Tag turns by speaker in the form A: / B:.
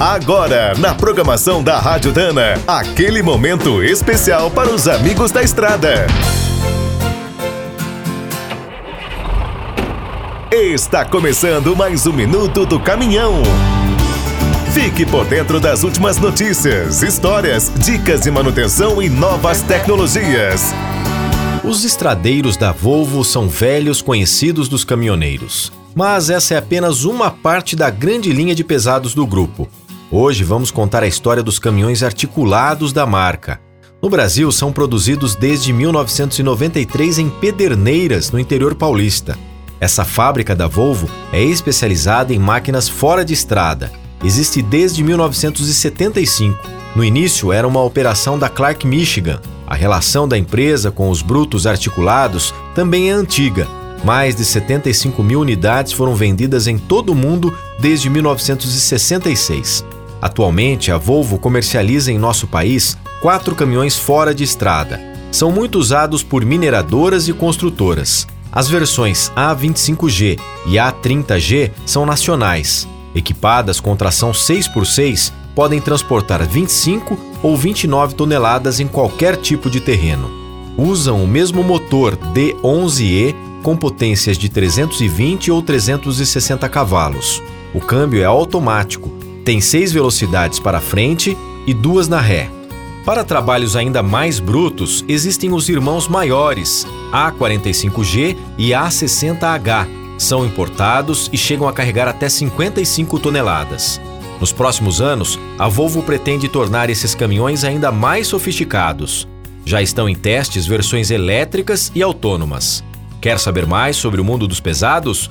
A: Agora, na programação da Rádio Dana, aquele momento especial para os amigos da estrada. Está começando mais um minuto do caminhão. Fique por dentro das últimas notícias, histórias, dicas de manutenção e novas tecnologias.
B: Os estradeiros da Volvo são velhos conhecidos dos caminhoneiros. Mas essa é apenas uma parte da grande linha de pesados do grupo. Hoje vamos contar a história dos caminhões articulados da marca. No Brasil, são produzidos desde 1993 em Pederneiras, no interior paulista. Essa fábrica da Volvo é especializada em máquinas fora de estrada. Existe desde 1975. No início, era uma operação da Clark Michigan. A relação da empresa com os brutos articulados também é antiga. Mais de 75 mil unidades foram vendidas em todo o mundo desde 1966. Atualmente, a Volvo comercializa em nosso país quatro caminhões fora de estrada. São muito usados por mineradoras e construtoras. As versões A25G e A30G são nacionais. Equipadas com tração 6x6, podem transportar 25 ou 29 toneladas em qualquer tipo de terreno. Usam o mesmo motor D11E com potências de 320 ou 360 cavalos. O câmbio é automático tem seis velocidades para frente e duas na ré. Para trabalhos ainda mais brutos, existem os irmãos maiores, A45G e A60H. São importados e chegam a carregar até 55 toneladas. Nos próximos anos, a Volvo pretende tornar esses caminhões ainda mais sofisticados. Já estão em testes versões elétricas e autônomas. Quer saber mais sobre o mundo dos pesados?